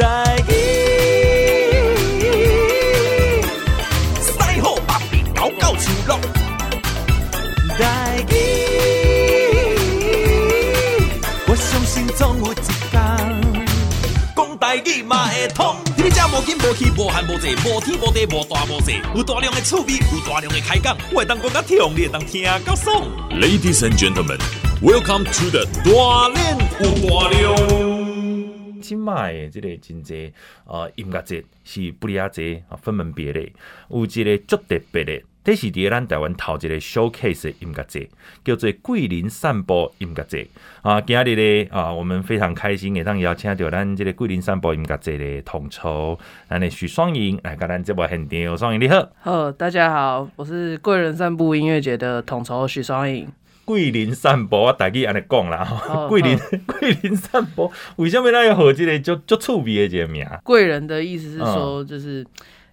台语，师好把皮搞搞秋乐。台语，我相信总有一天，讲台语嘛会通。你们这无紧无气无寒无热无天无地无大无小，有大量的趣味，有大量的开讲，我会当讲甲听，你会当听甲爽。Ladies and gentlemen, welcome to the 大练有大量。今麦的这个真济呃音乐节是不离啊济啊分门别类，有一个足特别的，这是伫咱台湾头一个 showcase 的音乐节，叫做桂林散步音乐节啊。今日咧啊，我们非常开心会当邀请到咱这个桂林散步音乐节的统筹，咱的许双莹来跟咱这部现场。双莹你好，好，大家好，我是桂林散步音乐节的统筹许双莹。桂林散步，我大概安尼讲啦。桂林，桂林散步，为什么咱要好这个就就趣味的这个名？贵人的意思是说，就是，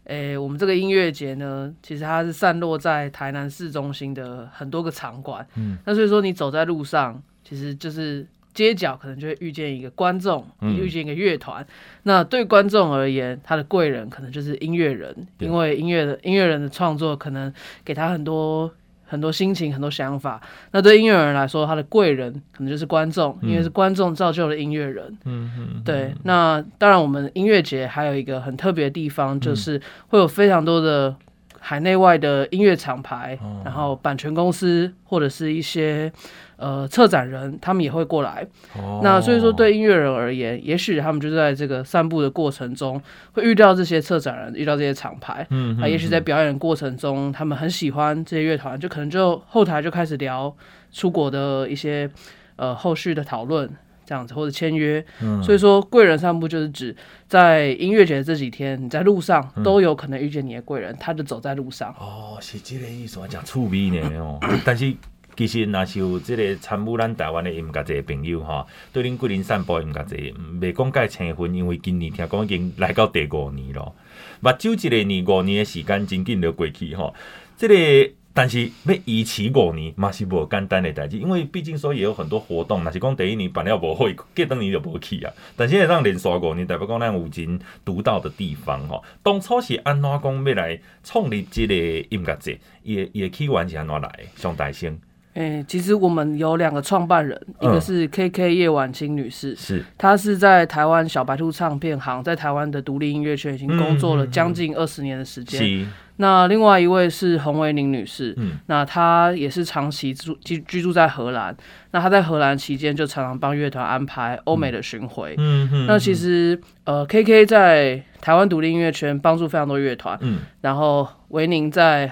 诶、我们这个音乐节呢，其实它是散落在台南市中心的很多个场馆。嗯，那所以说你走在路上，其实就是街角可能就会遇见一个观众，遇见一个乐团。嗯、那对观众而言，他的贵人可能就是音乐人，因为音乐的音乐人的创作可能给他很多。很多心情，很多想法。那对音乐人来说，他的贵人可能就是观众，嗯、因为是观众造就了音乐人。嗯嗯。嗯对，那当然，我们音乐节还有一个很特别的地方，就是会有非常多的海内外的音乐厂牌，嗯、然后版权公司或者是一些。呃，策展人他们也会过来，哦、那所以说对音乐人而言，也许他们就在这个散步的过程中会遇到这些策展人，遇到这些厂牌，嗯，啊，也许在表演过程中，他们很喜欢这些乐团，就可能就后台就开始聊出国的一些呃后续的讨论这样子，或者签约，嗯、所以说贵人散步就是指在音乐节这几天，你在路上都有可能遇见你的贵人，嗯、他就走在路上。哦，是这个意思，我讲趣味呢哦，但是。其实，若是有这个参与咱台湾的音乐节的朋友哈，对恁桂林散步音乐节，未讲该青分，因为今年听讲已经来到第五年了。目睭一个年五年的时间真紧就过去哈。这个，但是要维持五年嘛是无简单的代志，因为毕竟说也有很多活动，若是讲第一年办了无好，隔两年就无去啊。但现在让连续五年，代表讲咱有真独到的地方哈。当初是安怎讲要来创立这个音乐节，伊也也起源是安怎来？上大声。诶、欸，其实我们有两个创办人，嗯、一个是 K K 叶婉清女士，是她是在台湾小白兔唱片行，在台湾的独立音乐圈已经工作了将近二十年的时间。嗯嗯嗯、那另外一位是洪维宁女士，嗯，那她也是长期住居居住在荷兰，那她在荷兰期间就常常帮乐团安排欧美的巡回。嗯嗯，那其实呃 K K 在台湾独立音乐圈帮助非常多乐团，嗯，然后维宁在。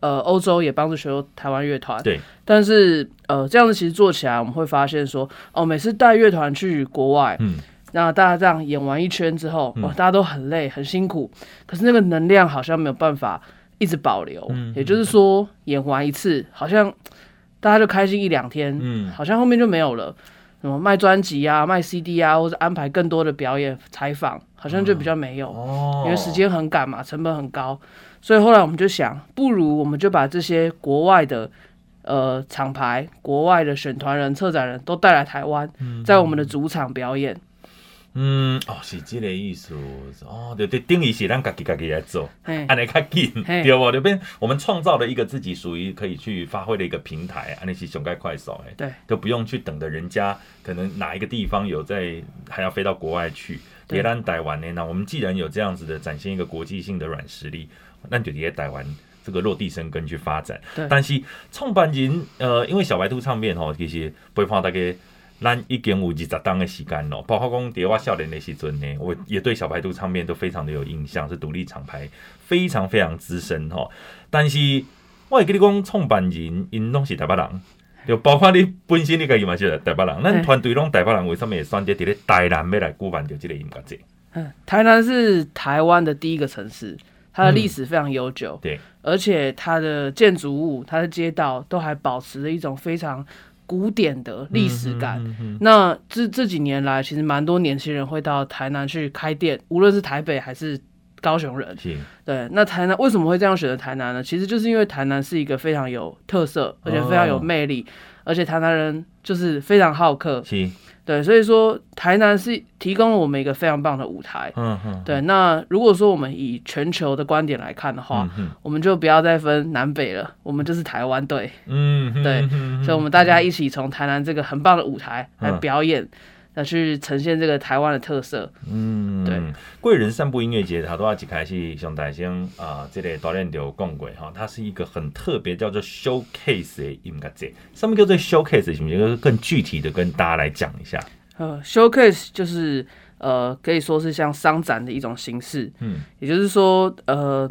呃，欧洲也帮助许多台湾乐团。对，但是呃，这样子其实做起来，我们会发现说，哦，每次带乐团去国外，嗯，那大家这样演完一圈之后，哇，大家都很累，很辛苦，可是那个能量好像没有办法一直保留。嗯，也就是说，演完一次，好像大家就开心一两天，嗯，好像后面就没有了。什么卖专辑啊，卖 CD 啊，或者安排更多的表演采访，好像就比较没有，哦，因为时间很赶嘛，成本很高。所以后来我们就想，不如我们就把这些国外的呃厂牌、国外的选团人、策展人都带来台湾，在我们的主场表演。嗯，哦，是这个意思哦，对对，等于是咱家己家己来做，安尼较紧，对不？这边我们创造了一个自己属于可以去发挥的一个平台，安尼是上盖快手，哎，对，都不用去等着人家可能哪一个地方有在，还要飞到国外去。别咱台湾呢，那我们既然有这样子的展现一个国际性的软实力。那就在台湾这个落地生根去发展，但是创办人呃，因为小白兔唱片吼，其实陪伴大家咱已经有二十档的时间咯，包括讲在我少年的时阵呢，我也对小白兔唱片都非常的有印象，是独立厂牌，非常非常资深吼。但是我会跟你讲，创办人因拢是台北人，就包括你本身你家己嘛是台北人，咱团队拢台北人，为什么会选择伫咧台南要来举办着这个音乐节？嗯，台南是台湾的第一个城市。它的历史非常悠久，嗯、对，而且它的建筑物、它的街道都还保持着一种非常古典的历史感。嗯嗯嗯、那这这几年来，其实蛮多年轻人会到台南去开店，无论是台北还是高雄人。是对，那台南为什么会这样选择台南呢？其实就是因为台南是一个非常有特色，而且非常有魅力，哦、而且台南人就是非常好客。是对，所以说台南是提供了我们一个非常棒的舞台。嗯嗯。对，那如果说我们以全球的观点来看的话，嗯、我们就不要再分南北了，我们就是台湾队。嗯。对，所以我们大家一起从台南这个很棒的舞台来表演。嗯要去呈现这个台湾的特色。嗯，对。贵人散步音乐节，它都要一开始上台先啊，这类导演就讲过哈，它是一个很特别叫做 showcase 的音乐节。什么叫做 showcase？什么叫做更具体的跟大家来讲一下？呃，showcase 就是呃，可以说是像商展的一种形式。嗯，也就是说呃。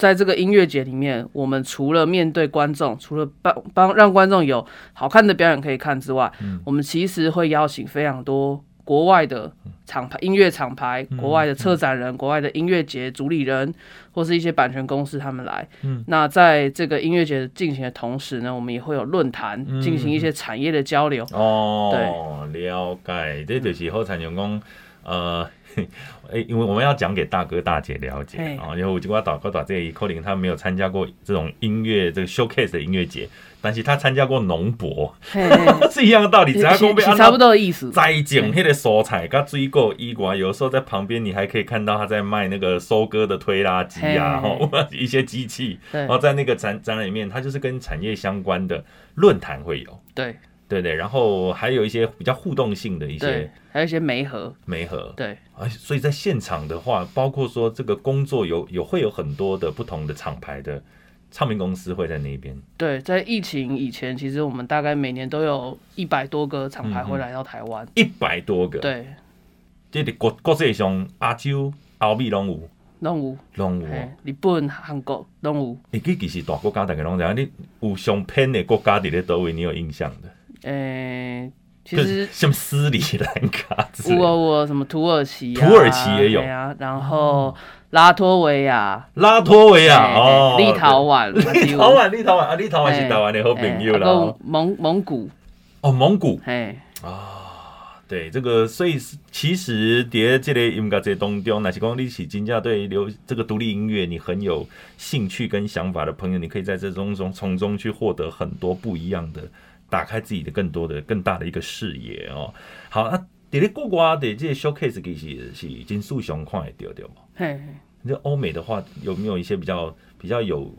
在这个音乐节里面，我们除了面对观众，除了帮帮让观众有好看的表演可以看之外，嗯、我们其实会邀请非常多国外的厂牌、音乐厂牌、国外的策展人、嗯、国外的音乐节主理人，或是一些版权公司他们来。嗯、那在这个音乐节进行的同时呢，我们也会有论坛进行一些产业的交流。哦，对，了解，这就是好产员工，呃。哎，因为我们要讲给大哥大姐了解啊，因为我就我导哥导这一可能他没有参加过这种音乐这个 showcase 的音乐节，但是他参加过农博，是一样的道理，只要公被差不多的意思。栽种那个蔬菜，跟水果、衣果，有时候在旁边你还可以看到他在卖那个收割的推拉机啊，嘿嘿 一些机器，然后在那个展展览里面，它就是跟产业相关的论坛会有。对。对对，然后还有一些比较互动性的一些，还有一些媒合，媒合，对，啊，所以在现场的话，包括说这个工作有有会有很多的不同的厂牌的唱片公司会在那边。对，在疫情以前，其实我们大概每年都有一百多个厂牌会来到台湾，一百多个，对，这里国国际上亚洲、欧美拢有，拢有，拢有，日本、韩国拢有。你其实大国家大概拢有，你有上偏的国家在咧倒位，你有印象的？诶、欸，其实像斯里兰卡，我我什么土耳其、啊，土耳其也有。啊，然后拉脱维亚，拉脱维亚哦，立陶宛，立陶宛，立陶宛啊，立陶宛是台湾的好朋友啦，蒙蒙古，哦，蒙古，哎，啊，对，这个，所以其实在这个音乐节当中，那是讲你是真正对流这个独立音乐你很有兴趣跟想法的朋友，你可以在这中中从中去获得很多不一样的。打开自己的更多的更大的一个视野哦。好啊，在国外的这些 showcase 其实是已经数雄快丢丢嘛。嘿，那欧美的话有没有一些比较比较有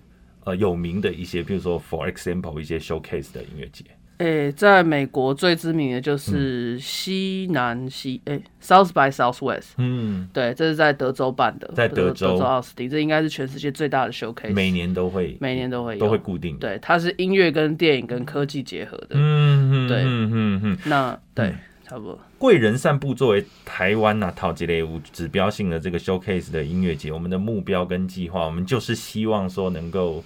呃有名的一些，比如说 for example 一些 showcase 的音乐节？诶、欸，在美国最知名的就是西南西诶、South by Southwest，嗯，对，这是在德州办的，在德州，德州奥斯汀，这应该是全世界最大的 showcase，每年都会，每年都会都会固定，对，它是音乐跟电影跟科技结合的，嗯对，嗯嗯嗯，那对，嗯、差不多。贵人散步作为台湾呐、啊，套级类无指标性的这个 showcase 的音乐节，我们的目标跟计划，我们就是希望说能够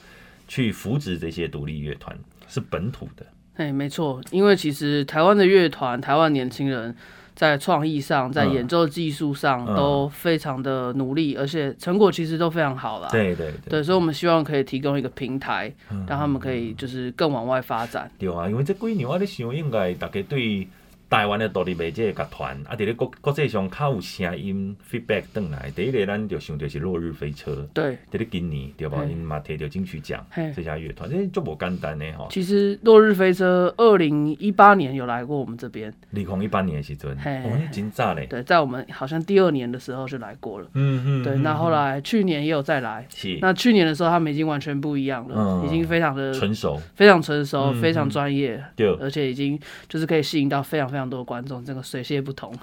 去扶植这些独立乐团，是本土的。哎，没错，因为其实台湾的乐团、台湾年轻人在创意上、在演奏技术上都非常的努力，嗯、而且成果其实都非常好了。对对对，对，所以我们希望可以提供一个平台，嗯、让他们可以就是更往外发展。对啊，因为这几年我咧想，应该大家对。台湾的独立媒介乐团，啊，伫咧国国际上较有声音 feedback 转来，第一个咱就想到是落日飞车，对，伫咧今年对吧？因嘛摕到金曲奖，这家乐团，这就无简单的吼。其实落日飞车二零一八年有来过我们这边，二零一八年的时阵，哦，真早嘞。对，在我们好像第二年的时候就来过了，嗯嗯。对，那后来去年也有再来，是。那去年的时候他们已经完全不一样了，已经非常的成熟，非常成熟，非常专业，对，而且已经就是可以吸引到非常非常多观众，这个水泄不通。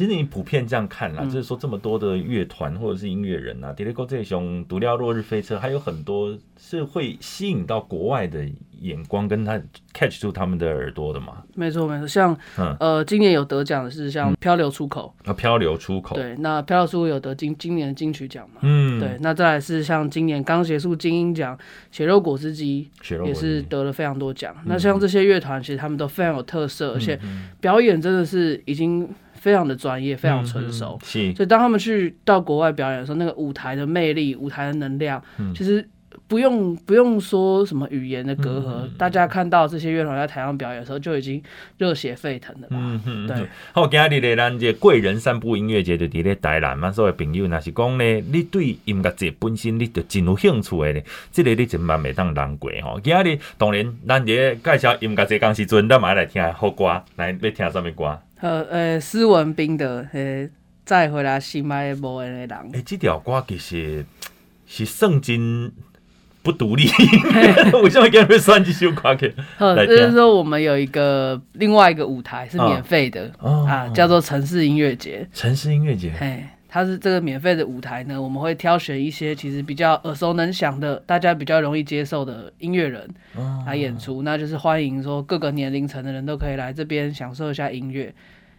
其实你普遍这样看啦，嗯、就是说这么多的乐团或者是音乐人啊，迪丽哥这熊独料落日飞车，还有很多是会吸引到国外的眼光，跟他 catch 住他们的耳朵的嘛。没错没错，像、嗯、呃今年有得奖的是像漂流出口啊，漂流出口。对，那漂流出口有得今今年的金曲奖嘛？嗯，对，那再来是像今年刚结束金鹰奖，血肉果汁机也是得了非常多奖。那像这些乐团，其实他们都非常有特色，嗯、而且表演真的是已经。非常的专业，非常成熟，嗯、是。所以当他们去到国外表演的时候，那个舞台的魅力、舞台的能量，嗯、其实不用不用说什么语言的隔阂，嗯、大家看到这些乐团在台上表演的时候，就已经热血沸腾了吧？嗯嗯，对。好，今日的咱这贵人散步音乐节就伫咧台南嘛，所有朋友若是讲呢，你对音乐节本身你就真有兴趣的呢，这个你真万袂当难过吼。今日当然，咱这介绍音乐节刚时阵，咱嘛来听好歌，来要听什么歌？呃呃，斯文斌的呃，再回来心爱无缘的人。诶、欸，这条歌其实是圣经不独立，为什么给你们算这首歌曲？呃，就是说我们有一个另外一个舞台是免费的、哦、啊，叫做城市音乐节。城市音乐节，嘿，它是这个免费的舞台呢，我们会挑选一些其实比较耳熟能详的，大家比较容易接受的音乐人来演出，哦、那就是欢迎说各个年龄层的人都可以来这边享受一下音乐。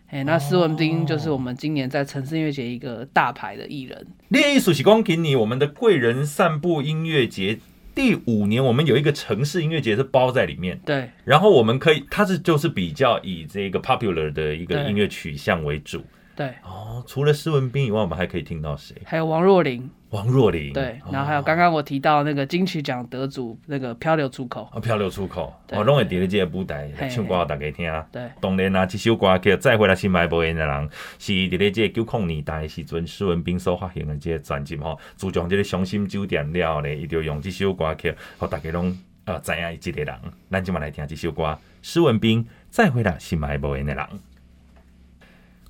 哎，那斯文斌就是我们今年在城市音乐节一个大牌的艺人。你的意思是讲，给你我们的贵人散步音乐节第五年，我们有一个城市音乐节是包在里面。对，然后我们可以，它是就是比较以这个 popular 的一个音乐取向为主。对，哦，除了施文斌以外，我们还可以听到谁？还有王若琳。王若琳，对，然后还有刚刚我提到那个金曲奖得主那个漂流出口，哦，漂流出口，哦，拢会叠在这个舞台唱歌，大家听。对，当然啦，这首歌叫再回来心爱无缘的人，是伫咧这个九零年代时阵施文斌所发行的这个专辑吼。自从这个伤心酒店了后呢，伊就用这首歌曲，让大家拢呃知影伊这个人。咱今嘛来听这首歌，施文斌再回来心爱无缘的人。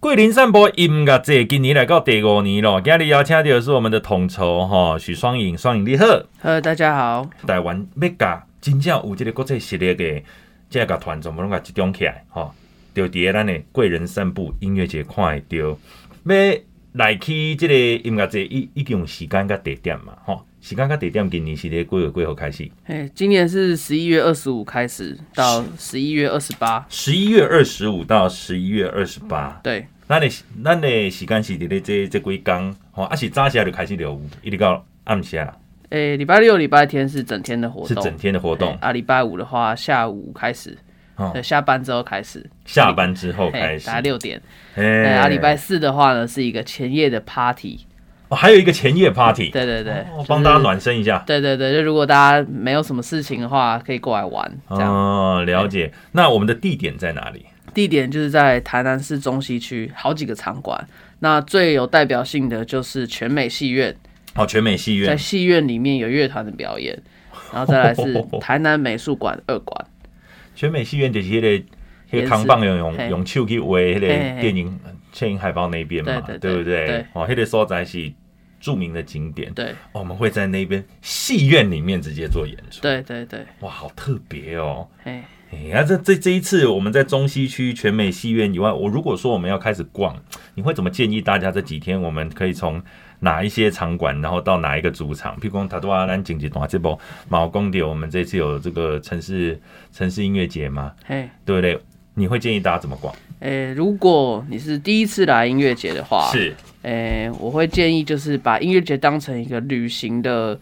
桂林散步音乐节今年来到第五年了，今日邀请到的是我们的统筹哈许双颖，双颖你好，呃大家好，台湾要甲真正有这个国际实力的这个团全部拢甲集中起来哈，就伫咱的桂林散步音乐节看会到，要来去这个音乐节已已经有时间甲地点嘛吼，时间甲地点今年是咧几月几号开始？哎，今年是十一月二十五开始到十一月二十八，十一月二十五到十一月二十八，对。咱的咱的时间是伫咧这这几工，吼，啊是早些就开始了，一直到暗时啦。诶、欸，礼拜六、礼拜天是整天的活动，是整天的活动。啊，礼拜五的话，下午开始，哦，下班之后开始，下班之后开始，大概六点。诶，啊，礼拜四的话呢，是一个前夜的 party，哦，还有一个前夜 party，对对对，我帮大家暖身一下。对对对，就如果大家没有什么事情的话，可以过来玩。这样哦，了解。那我们的地点在哪里？地点就是在台南市中西区好几个场馆，那最有代表性的就是全美戏院。哦，全美戏院在戏院里面有乐团的表演，然后再来是 台南美术馆二馆。全美戏院就是那个那个扛棒用用用手去画那个电影电影海报那边嘛，对，不对？对哦，那个所在是著名的景点。对，哦，我们会在那边戏院里面直接做演出。对对对，哇，好特别哦。哎呀，这这这一次我们在中西区全美戏院以外，我如果说我们要开始逛，你会怎么建议大家这几天我们可以从哪一些场馆，然后到哪一个主场？譬如讲，他都要咱经济大这波毛公的，我们这次有这个城市城市音乐节嘛？嘿，对不对？你会建议大家怎么逛？诶，如果你是第一次来音乐节的话，是，诶，我会建议就是把音乐节当成一个旅行的。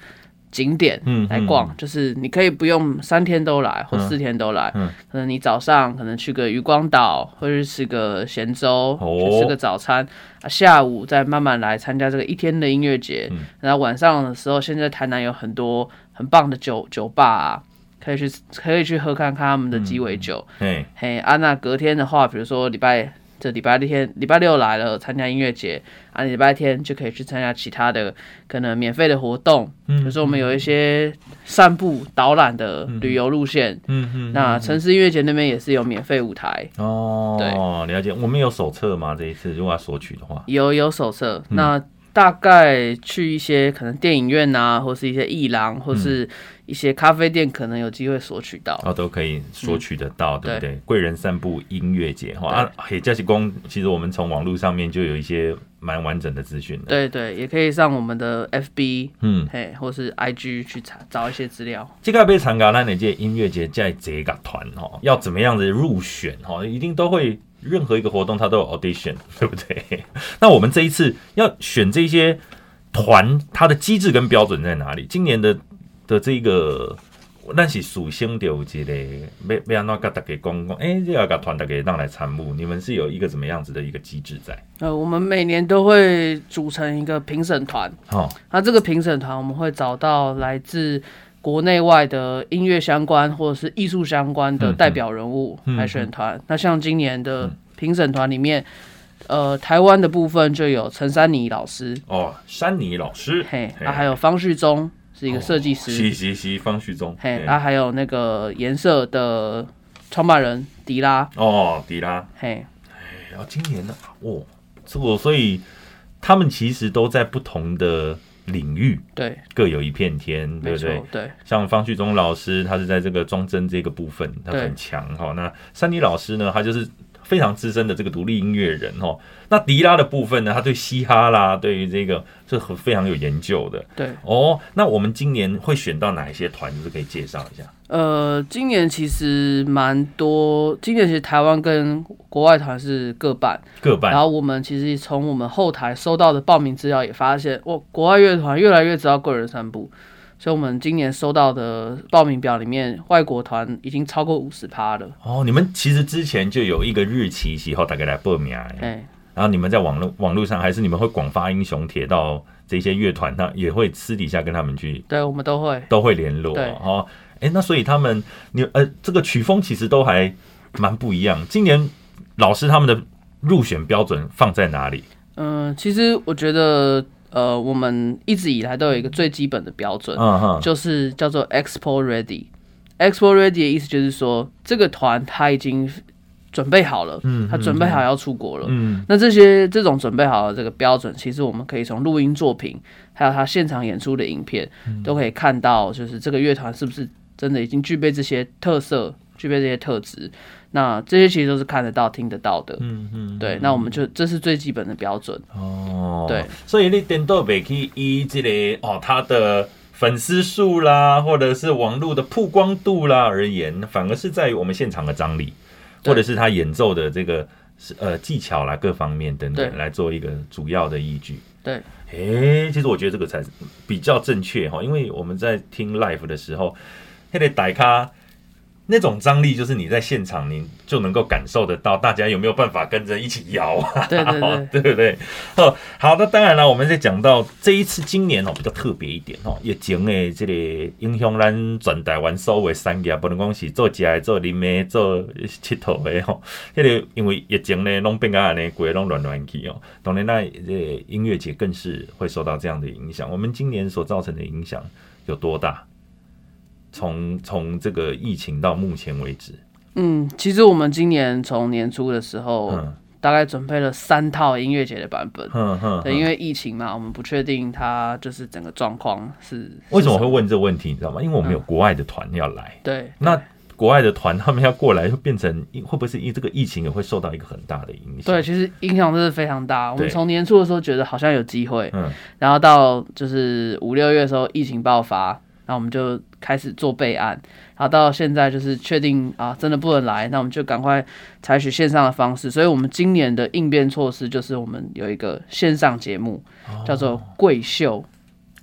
景点来逛，嗯。嗯，就是你可以不用三天都来或四天都来，可能你早上可能去个渔光岛，或者是吃个咸粥，哦，去吃个早餐，啊，下午再慢慢来参加这个一天的音乐节，嗯，然后晚上的时候，现在台南有很多很棒的酒酒吧啊，可以去可以去喝看看他们的鸡尾酒，嗯，嘿，啊，那隔天的话，比如说礼拜。这礼拜六天，礼拜六来了参加音乐节，啊，礼拜天就可以去参加其他的可能免费的活动，嗯，比如说我们有一些散步导览的旅游路线，嗯嗯，那城市音乐节那边也是有免费舞台，哦，对，了解。我们有手册吗？这一次如果要索取的话，有有手册，那。大概去一些可能电影院啊，或是一些艺廊，或是一些咖啡店，可能有机会索取到，哦，都可以索取得到，嗯、对不对？贵人散步音乐节哈啊，嘿，嘉喜公，其实我们从网络上面就有一些蛮完整的资讯的，对对，也可以上我们的 FB，嗯，嘿，或是 IG 去查找一些资料。这个被参加那哪届音乐节在这个团哈，要怎么样子入选哈，一定都会。任何一个活动，它都有 audition，对不对？那我们这一次要选这些团，它的机制跟标准在哪里？今年的的这个，那是属性的有几类？没没让大家公公，哎，这个团大家让来参与，你们是有一个怎么样子的一个机制在？呃，我们每年都会组成一个评审团，哦，那这个评审团我们会找到来自。国内外的音乐相关或者是艺术相关的代表人物来选团，嗯嗯。那像今年的评审团里面，呃，台湾的部分就有陈珊妮老师哦，珊妮老师，嘿，啊，还有方旭中是一个设计师，是是是方旭中，嘿，啊，还有那个颜色的创办人迪拉，哦，迪拉，嘿，然后，今年呢，哦，这个所以他们其实都在不同的领域，对，各有一片天，对不对？对，像方旭中老师，他是在这个装帧这个部分，他很强哈。那珊妮老师呢，他就是。非常资深的这个独立音乐人哦，那迪拉的部分呢，他对嘻哈啦，对于这个是很非常有研究的。对哦，那我们今年会选到哪一些团，就是可以介绍一下？呃，今年其实蛮多，今年其实台湾跟国外团是各半各半。然后我们其实从我们后台收到的报名资料也发现，哇，国外乐团越来越知道贵人散步。所以，我们今年收到的报名表里面，外国团已经超过五十趴了。哦，你们其实之前就有一个日期，以后大概来报名。哎，然后你们在网络网络上，还是你们会广发英雄帖到这些乐团，那也会私底下跟他们去。对，我们都会都会联络。对，哦，哎，那所以他们，你呃，这个曲风其实都还蛮不一样。今年老师他们的入选标准放在哪里？嗯，其实我觉得。呃，我们一直以来都有一个最基本的标准，uh -huh. 就是叫做 export ready。export ready 的意思就是说，这个团他已经准备好了，嗯，他准备好要出国了，嗯。那这些这种准备好的这个标准，其实我们可以从录音作品，还有他现场演出的影片，嗯，都可以看到，就是这个乐团是不是真的已经具备这些特色，具备这些特质。那这些其实都是看得到、听得到的，嗯嗯，对。那我们就这是最基本的标准哦，对。所以你点到别去以这个哦，他的粉丝数啦，或者是网络的曝光度啦而言，反而是在于我们现场的张力，或者是他演奏的这个呃技巧啦，各方面等等来做一个主要的依据。对，哎、欸，其实我觉得这个才是比较正确哈，因为我们在听 live 的时候，还得打卡。那种张力就是你在现场，你就能够感受得到，大家有没有办法跟着一起摇啊？对对对，对不对？哦，好的，当然了，我们在讲到这一次今年哦比较特别一点哦，疫情的这个影响咱全台湾所有的产业，不能讲是做食做啉的、做佚佗的吼。这个因为疫情呢，拢变啊呢，鬼拢乱乱去哦。当然那这音乐节更是会受到这样的影响。我们今年所造成的影响有多大？从从这个疫情到目前为止，嗯，其实我们今年从年初的时候，嗯、大概准备了三套音乐节的版本。嗯嗯，对，因为疫情嘛，我们不确定它就是整个状况是。为什么会问这个问题？你知道吗？因为我们有国外的团要来。嗯、对，那国外的团他们要过来，会变成会不会是因为这个疫情也会受到一个很大的影响？对，其实影响真的非常大。我们从年初的时候觉得好像有机会，嗯，然后到就是五六月的时候，疫情爆发。那我们就开始做备案，然后到现在就是确定啊，真的不能来，那我们就赶快采取线上的方式。所以，我们今年的应变措施就是，我们有一个线上节目，叫做“贵秀 ”。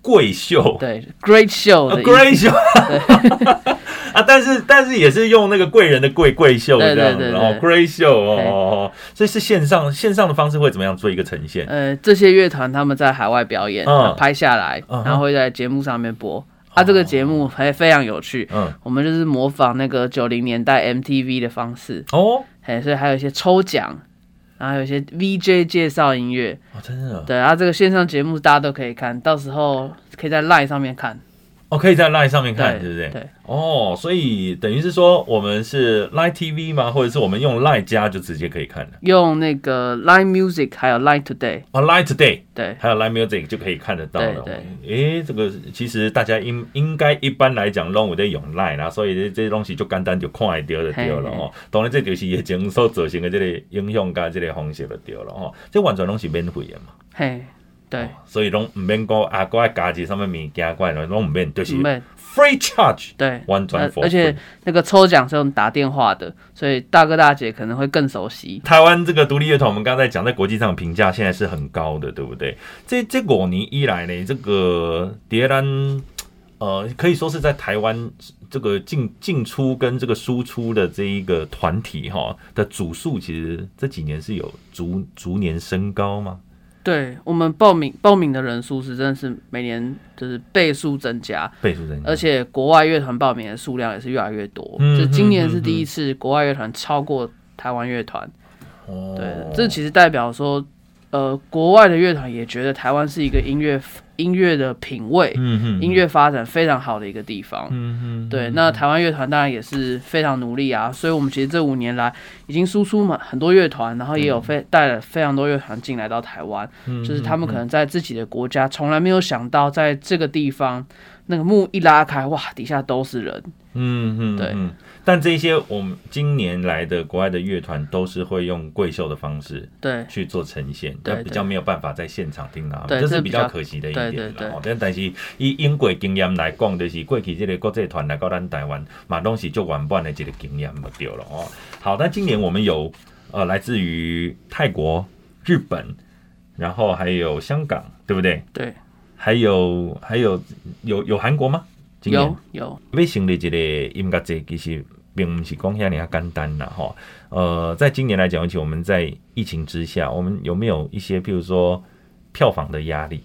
贵秀，对，Great Show，Great Show。啊，但是但是也是用那个贵人的贵贵秀这样子哦，Great Show 哦，所以是线上线上的方式会怎么样做一个呈现？呃，这些乐团他们在海外表演，嗯、拍下来，然后会在节目上面播。他、啊、这个节目还非常有趣，嗯，我们就是模仿那个九零年代 MTV 的方式。哦，嘿，所以还有一些抽奖，然后还有一些 VJ 介绍音乐，哦，真的，对，然后这个线上节目大家都可以看，到时候可以在 Line 上面看。哦，可以在 Line 上面看，对，对不对？对。哦，所以等于是说，我们是 Line TV 吗？或者是我们用 Line 加就直接可以看了？用那个 Line Music 还有 Line Today。哦，Line Today。对。还有 Line Music 就可以看得到了。对对。诶，这个其实大家应应该一般来讲拢有在用 Line 啦，所以这这些东西就简单就看得到就对了哦。当然，这就是疫情所造成的这个影响加这个方式就对了哦。这完全拢是免费的嘛。嘿。对。哦、所以拢唔免讲啊，国外加几什么物件，国外拢唔免，就是 free charge。对，完全 free。而且那个抽奖是用打电话的，所以大哥大姐可能会更熟悉。台湾这个独立乐团，我们刚才讲在国际上评价现在是很高的，对不对？这这五年以来呢，这个蝶兰呃，可以说是在台湾这个进进出跟这个输出的这一个团体哈的组数，其实这几年是有逐逐年升高吗？对，我们报名报名的人数是真的是每年就是倍数增加，倍数增加，而且国外乐团报名的数量也是越来越多。嗯，就今年是第一次国外乐团超过台湾乐团。哦，对，这其实代表说，呃，国外的乐团也觉得台湾是一个音乐音乐的品味，音乐发展非常好的一个地方，对。那台湾乐团当然也是非常努力啊，所以我们其实这五年来已经输出嘛很多乐团，然后也有非带了非常多乐团进来到台湾，嗯，就是他们可能在自己的国家从来没有想到在这个地方。那个幕一拉开，哇，底下都是人。嗯嗯，对。但这些我们今年来的国外的乐团都是会用贵秀的方式，对，去做呈现，对，比较没有办法在现场听到，这是比较可惜的一点。对对对。但是以英国经验来讲，就是过去这个国际团来到咱台湾，嘛东西就完半的这个经验没掉了哦。好，那今年我们有呃来自于泰国、日本，然后还有香港，对不对？对。还有还有有有韩国吗？有有。为成立这个音乐节，其实并不是讲遐尔啊简单啦哈。呃，在今年来讲，而且我们在疫情之下，我们有没有一些，譬如说票房的压力？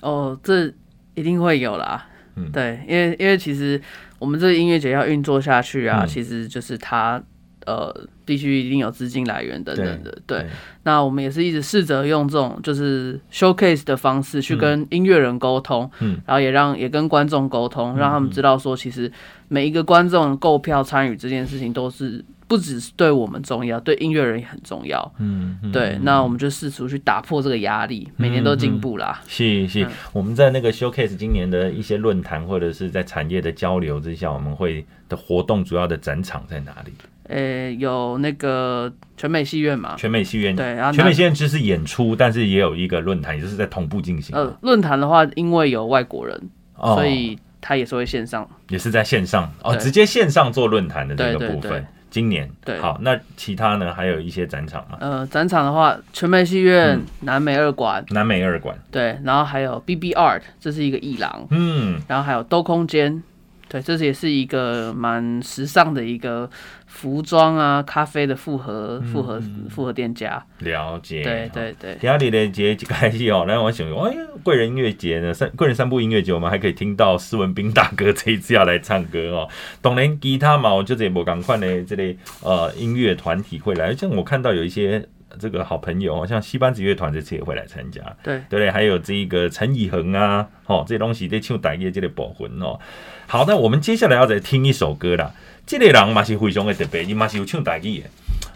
哦，这一定会有啦。嗯，对，因为因为其实我们这个音乐节要运作下去啊，嗯、其实就是它。呃，必须一定有资金来源等等的，对，对。那我们也是一直试着用这种就是 showcase 的方式去跟音乐人沟通，嗯，然后也让也跟观众沟通，让他们知道说，其实每一个观众购票参与这件事情都是不只是对我们重要，对音乐人也很重要，嗯，对。那我们就试图去打破这个压力，每年都进步啦。是是，我们在那个 showcase 今年的一些论坛或者是在产业的交流之下，我们会的活动主要的展场在哪里？呃、欸，有那个全美戏院嘛？全美戏院对，然后全美戏院只是演出，但是也有一个论坛，也就是在同步进行。呃，论坛的话，因为有外国人，哦、所以他也是会线上，也是在线上哦，直接线上做论坛的这个部分。今年对，好，那其他呢？还有一些展场吗？呃，展场的话，全美戏院、嗯、南美二馆、南美二馆对，然后还有 BB Art，这是一个艺廊，嗯，然后还有兜空间。对，这也是一个蛮时尚的一个服装啊、咖啡的复合、复合、复合店家。了解。对对对。今天的节一开始哦，来我想，哎呀，贵人音乐节呢，三贵人三部音乐节，我们还可以听到施文斌大哥这一次要来唱歌哦。当然，吉他嘛，我就这不赶快的这类呃音乐团体会来，像我看到有一些。这个好朋友，像西班子乐团这次也会来参加，对对对，还有这个陈以恒啊，哦，这些东西在唱台语这个部分哦。好，那我们接下来要再听一首歌啦。这个人嘛是非常的特别，伊嘛是有唱台语的，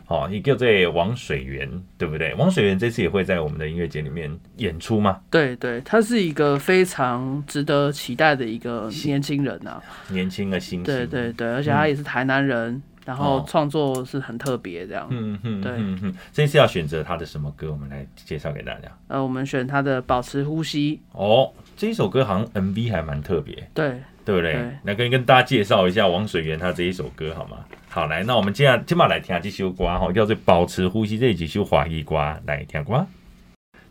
哦，也叫做王水源，对不对？王水源这次也会在我们的音乐节里面演出吗？对对，他是一个非常值得期待的一个年轻人啊，年轻的新星，对对对，而且他也是台南人。嗯然后创作是很特别这样，嗯嗯，对，嗯嗯，这次要选择他的什么歌？我们来介绍给大家。呃，我们选他的《保持呼吸》。哦，这一首歌好像 MV 还蛮特别，对，对不对？对，来跟跟大家介绍一下王水源他这一首歌好吗？好，来，那我们接下接下来听下这首歌哈，叫做《保持呼吸》，这几首华语歌来听歌。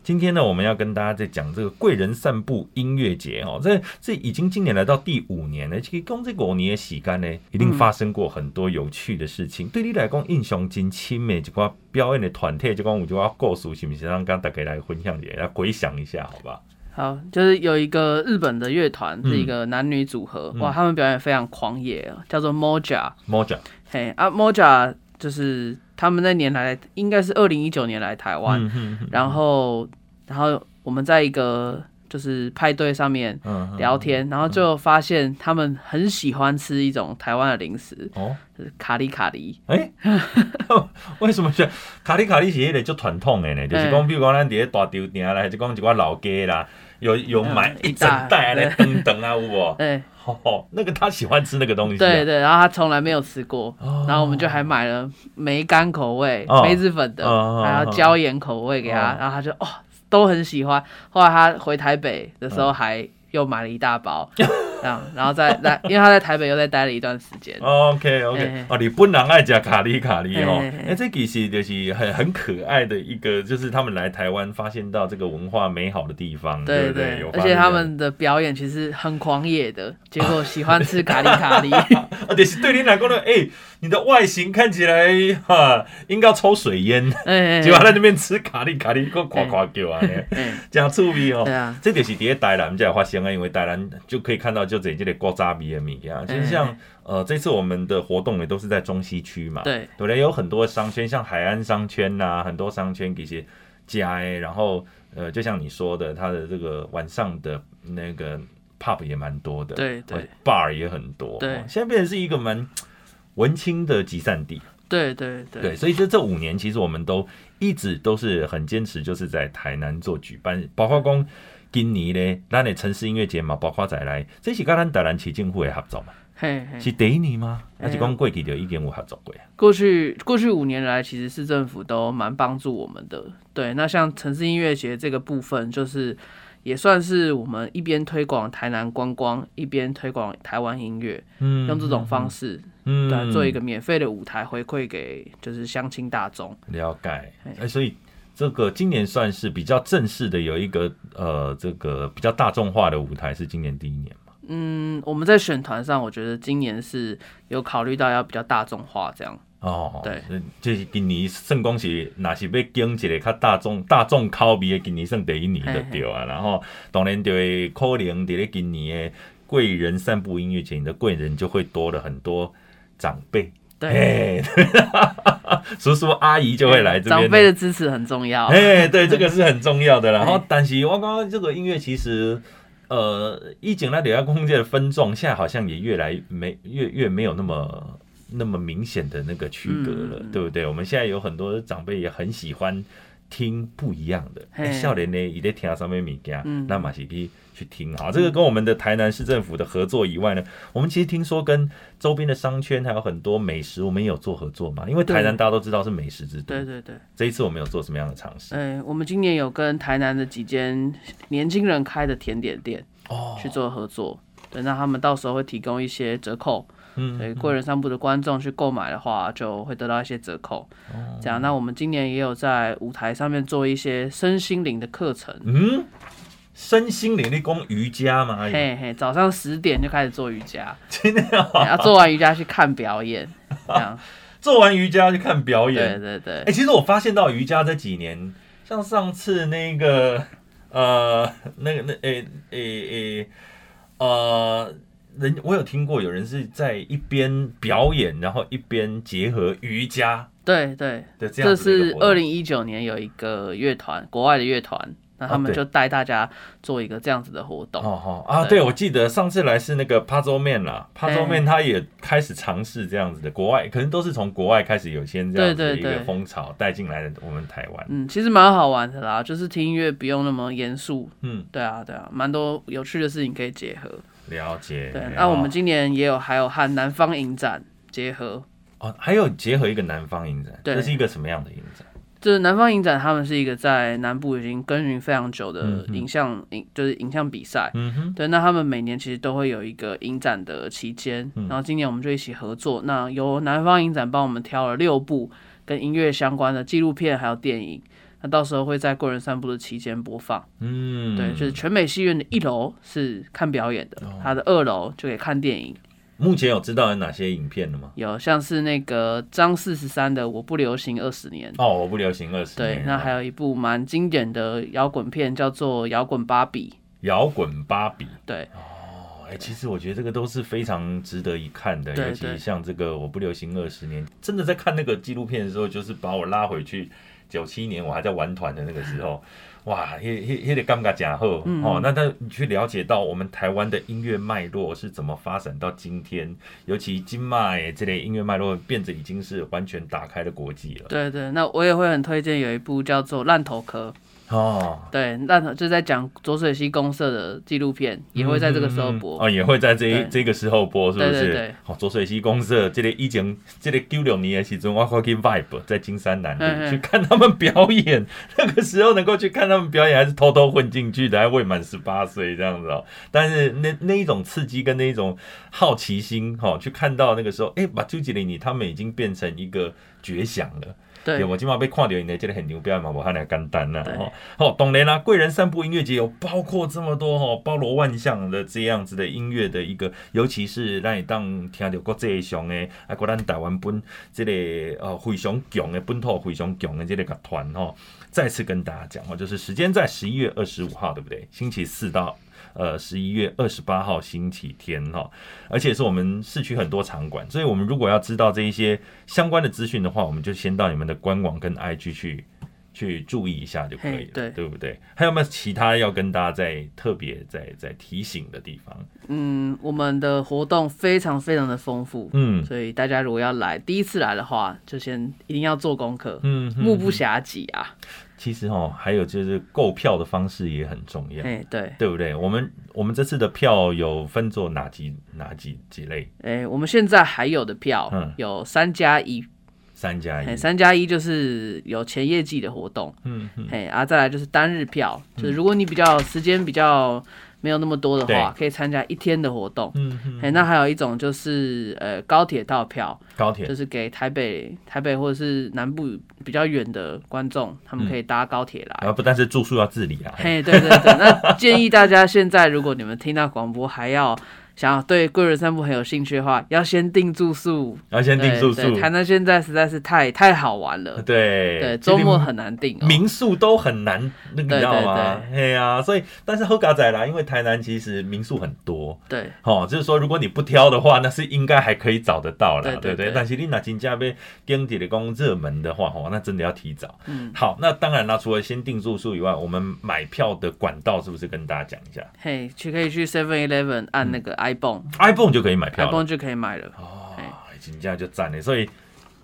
今天呢，我们要跟大家在讲这个贵人散步音乐节哦，这这已经今年来到第五年了。其实讲这五年的时间呢，一定发生过很多有趣的事情。嗯、对你来讲，印象真深的，这个表演的团体，这个有这个故事，是不是让大家来分享一下，来回想一下，好吧？好，就是有一个日本的乐团，是一个男女组合，嗯、哇，他们表演非常狂野，叫做 Moja。Moja，嘿啊，Moja 就是。他们那年来应该是二零一九年来台湾，然后然后我们在一个就是派对上面聊天，然后就发现他们很喜欢吃一种台湾的零食，哦，就是卡里卡里。哎，欸，为什么是卡里卡里？是一个就传统的呢？就是讲，比如讲咱在大丢店啦，还是讲一寡老街啦，有有买一整袋来等等啊，有无？对。哦，那个他喜欢吃那个东西，对对，然后他从来没有吃过，然后我们就还买了梅干口味、梅子粉的，还有椒盐口味给他，然后他就哦都很喜欢。后来他回台北的时候还又买了一大包。这样，然后再来，因为他在台北又再待了一段时间。OK OK，哦，你本人爱吃卡里卡里哦，哎，这其实就是很很可爱的一个，就是他们来台湾发现到这个文化美好的地方，对不对？而且他们的表演其实很狂野的，结果喜欢吃卡里卡里，而且是对你来说呢，哎，你的外形看起来哈，应该要抽水烟，结果在那边吃卡里卡里，个夸夸叫啊，这样趣味哦。对啊，这就是在台南才发生啊，因为台南就可以看到。就这这里古早味的米啊，其实像呃这次我们的活动也都是在中西区嘛，对，对不对？有很多商圈，像海岸商圈呐、啊，很多商圈这些家哎，然后呃，就像你说的，它的这个晚上的那个 pub 也蛮多的，对对，bar 也很多，对，现在变成是一个蛮文青的集散地，对对对，对，所以这这五年其实我们都一直都是很坚持，就是在台南做举办，包括讲今年呢，咱的城市音乐节嘛，包括再来，这是跟咱台南市政府的合作嘛。嘿，嘿，是第一年吗？还是讲过去就已经有合作过？过去过去五年来，其实市政府都蛮帮助我们的。对，那像城市音乐节这个部分，就是也算是我们一边推广台南观光，一边推广台湾音乐，嗯，用这种方式，嗯，对，做一个免费的舞台回馈给就是乡亲大众。了解，哎、欸，所以这个今年算是比较正式的，有一个呃，这个比较大众化的舞台，是今年第一年嘛。嗯，我们在选团上，我觉得今年是有考虑到要比较大众化这样。哦，对，就是今年算讲是，若是要经一个较大众、大众口味的，今年算第一年就对啊。然后当然就会可能在咧今年的贵人散步音乐节，你的贵人就会多了很多长辈。对，叔叔阿姨就会来这边。长辈的支持很重要。哎，对，这个是很重要的。然后，但是我刚刚这个音乐其实。呃，以前那底下空间的分众，现在好像也越来没越越没有那么那么明显的那个区隔了，嗯，对不对？我们现在有很多长辈也很喜欢听不一样的，少年呢也在听上面物件，那马西皮去听啊。这个跟我们的台南市政府的合作以外呢，我们其实听说跟周边的商圈还有很多美食，我们也有做合作嘛。因为台南大家都知道是美食之都，对对对。这一次我们有做什么样的尝试？哎，我们今年有跟台南的几间年轻人开的甜点店。哦，去做合作，对，那他们到时候会提供一些折扣，嗯，所以贵人散步的观众去购买的话，就会得到一些折扣。哦，这样，那我们今年也有在舞台上面做一些身心灵的课程。嗯，身心灵的功瑜伽嘛？嘿嘿，早上十点就开始做瑜伽，真的 啊！要做完瑜伽去看表演，这样 做完瑜伽去看表演，对对对。哎，其实我发现到瑜伽这几年，像上次那个。呃，那个那诶诶诶，呃，人我有听过有人是在一边表演，然后一边结合瑜伽。对对对，这是二零一九年有一个乐团，国外的乐团。那他们就带大家做一个这样子的活动。哦哦啊，对，我记得上次来是那个 Puzzle Man 啦，Puzzle Man 他也开始尝试这样子的，国外可能都是从国外开始有先这样子的一个风潮带进来的我们台湾。嗯，其实蛮好玩的啦，就是听音乐不用那么严肃。嗯，对啊对啊，蛮多有趣的事情可以结合。了解。对，那我们今年也有还有和南方影展结合。哦，还有结合一个南方影展，这是一个什么样的影展？就是南方影展，他们是一个在南部已经耕耘非常久的影像影，就是影像比赛。嗯哼，对，那他们每年其实都会有一个影展的期间，然后今年我们就一起合作。那由南方影展帮我们挑了六部跟音乐相关的纪录片还有电影，那到时候会在贵人散步的期间播放。嗯，对，就是全美戏院的一楼是看表演的，它的二楼就可以看电影。目前有知道有哪些影片了吗？有，像是那个张四十三的《我不流行二十年》哦，我不流行二十年。对，那还有一部蛮经典的摇滚片，叫做《摇滚芭比》。摇滚芭比，对。哦，哎、欸，其实我觉得这个都是非常值得一看的，尤其像这个《我不流行二十年》，真的在看那个纪录片的时候，就是把我拉回去九七年我还在玩团的那个时候。哇，那那那个感觉真好哦。那他你去了解到我们台湾的音乐脉络是怎么发展到今天，尤其金麦这类音乐脉络变得已经是完全打开了国际了。对对，那我也会很推荐有一部叫做《烂头壳》。哦，对，那就在讲浊水溪公社的纪录片，也会在这个时候播。嗯嗯、哦，也会在这一这个时候播，是不是？对对对。好，浊水溪公社这里以前这里九六年的时候，我会去 Vibe 在金山南路去看他们表演。那个时候能够去看他们表演，还是偷偷混进去的，还未满十八岁这样子哦。但是那那一种刺激跟那一种好奇心，哈，去看到那个时候，哎，把朱吉林尼他们已经变成一个绝响了。对，我今晚被看到，你觉得很牛逼嘛？我还那简单呢。哦，好，当然啦，贵人散步音乐节有包括这么多哦，包罗万象的这样子的音乐的一个，尤其是让你当听到国际上的，啊，国咱台湾本这个呃非常强的本土非常强的这个乐团哦，再次跟大家讲哦，就是时间在十一月二十五号，对不对？星期四到。呃，十一月二十八号星期天哈，而且是我们市区很多场馆，所以我们如果要知道这一些相关的资讯的话，我们就先到你们的官网跟 IG 去去注意一下就可以了，对对不对？还有没有其他要跟大家再特别再再提醒的地方？嗯，我们的活动非常非常的丰富，嗯，所以大家如果要来第一次来的话，就先一定要做功课，嗯，目不暇给啊。其实哦，还有就是购票的方式也很重要，哎，对，对不对？我们我们这次的票有分做哪几哪几几类？哎，我们现在还有的票，嗯，有三加一。三加一，三加一就是有前业绩的活动，嗯嗯，嘿，啊，再来就是单日票，就是如果你比较时间比较没有那么多的话，可以参加一天的活动，嗯那还有一种就是呃高铁套票，高铁。就是给台北台北或者是南部比较远的观众，他们可以搭高铁来，然后不但是住宿要自理啊，嘿，对对对，那建议大家现在如果你们听到广播还要。想要对贵人散步很有兴趣的话，要先订住宿，要先订住宿。台南现在实在是太太好玩了，对对，周末很难订，喔，民宿都很难，那个你知道吗？对啊，所以但是好佳哉啦，因为台南其实民宿很多，对，哦，就是说如果你不挑的话，那是应该还可以找得到了，对不对？但是你那金价被跟底的公热门的话，哦，那真的要提早。嗯，好，那当然啦，除了先订住宿以外，我们买票的管道是不是跟大家讲一下？嘿，去可以去 Seven Eleven 按那个 i。iPhone 就可以买票，iPhone 就可以买了哦，真正就赞了。所以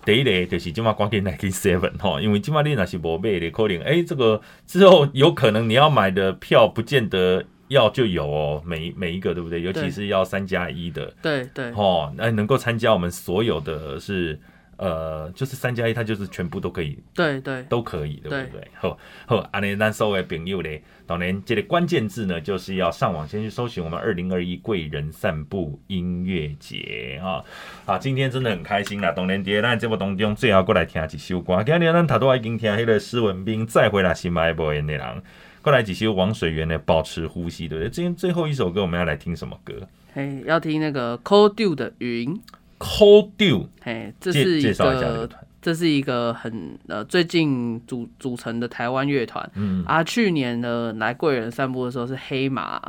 第一个就是今晚赶紧来去 Seven 哈，因为今晚你那是无买的，可能哎，这个之后有可能你要买的票不见得要就有哦，每每一个对不对？尤其是要三加一的，对对，哦，那能够参加我们所有的是。呃，就是三加一，它就是全部都可以，对对，都可以，对不对？好，好，安尼咱所有的朋友咧，当然这个关键字呢，就是要上网先去搜寻我们二零二一贵人散步音乐节啊！好，今天真的很开心啦，当然在咱节目当中最后过来听一首歌，今日咱头都已经听迄个施文斌再回来新马一波的内容，过来几首王水源的保持呼吸，对不对？今天最后一首歌我们要来听什么歌？嘿，要听那个 Cold Dew 的云。Cold Dew，嘿，这是一个，这是一个很呃最近组组成的台湾乐团，嗯啊，去年的来贵人散步的时候是黑马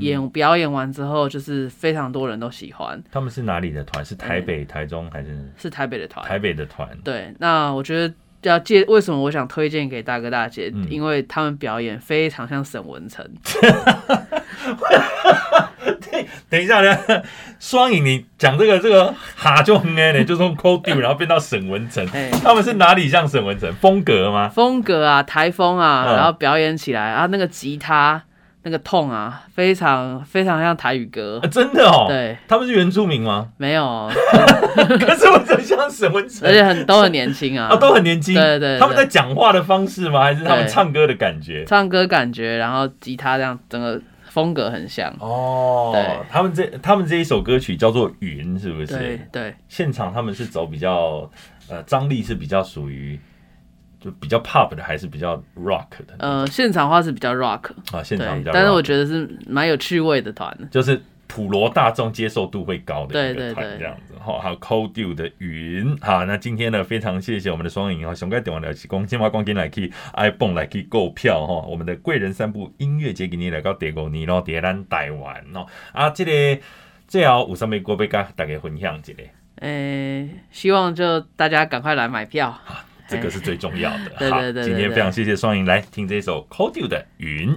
演、嗯、表演完之后，就是非常多人都喜欢。他们是哪里的团？是台北、嗯、台中还是？是台北的团。台北的团。对，那我觉得。要介为什么我想推荐给大哥大姐？嗯、因为他们表演非常像沈文程。对，等一下呢，双影，你讲这个这个哈就很哎，就从 Dew 然后变到沈文成，他们是哪里像沈文成？风格吗？风格啊，台风啊，然后表演起来啊，那个吉他。那个痛啊，非常非常像台语歌，啊、真的哦。对，他们是原住民吗？没有，可是我真像沈文成，而且很都很年轻啊，啊，都很年轻。对，对对，他们在讲话的方式吗？还是他们唱歌的感觉？唱歌感觉，然后吉他这样，整个风格很像。哦，对，他们这他们这一首歌曲叫做《云》，是不是？对对。现场他们是走比较呃张力是比较属于。就比较 pop 的，还是比较 rock 的？呃，现场话是比较 rock 啊，现场比较 rock，但是我觉得是蛮有趣味的团，就是普罗大众接受度会高的一个团，这样子。好，还有 Cold Dew 的云。好，那今天呢，非常谢谢我们的双赢哈，熊盖电话聊起光，金华光电来去 iPhone 来去购票哈。我们的贵人散步音乐节给你来到第五年咯，第咱台湾哦。啊，这个最后有什么歌要跟大家分享一下？诶，希望就大家赶快来买票。这个是最重要的。对对对，今天非常谢谢双赢来听这首 Cold Dew 的云。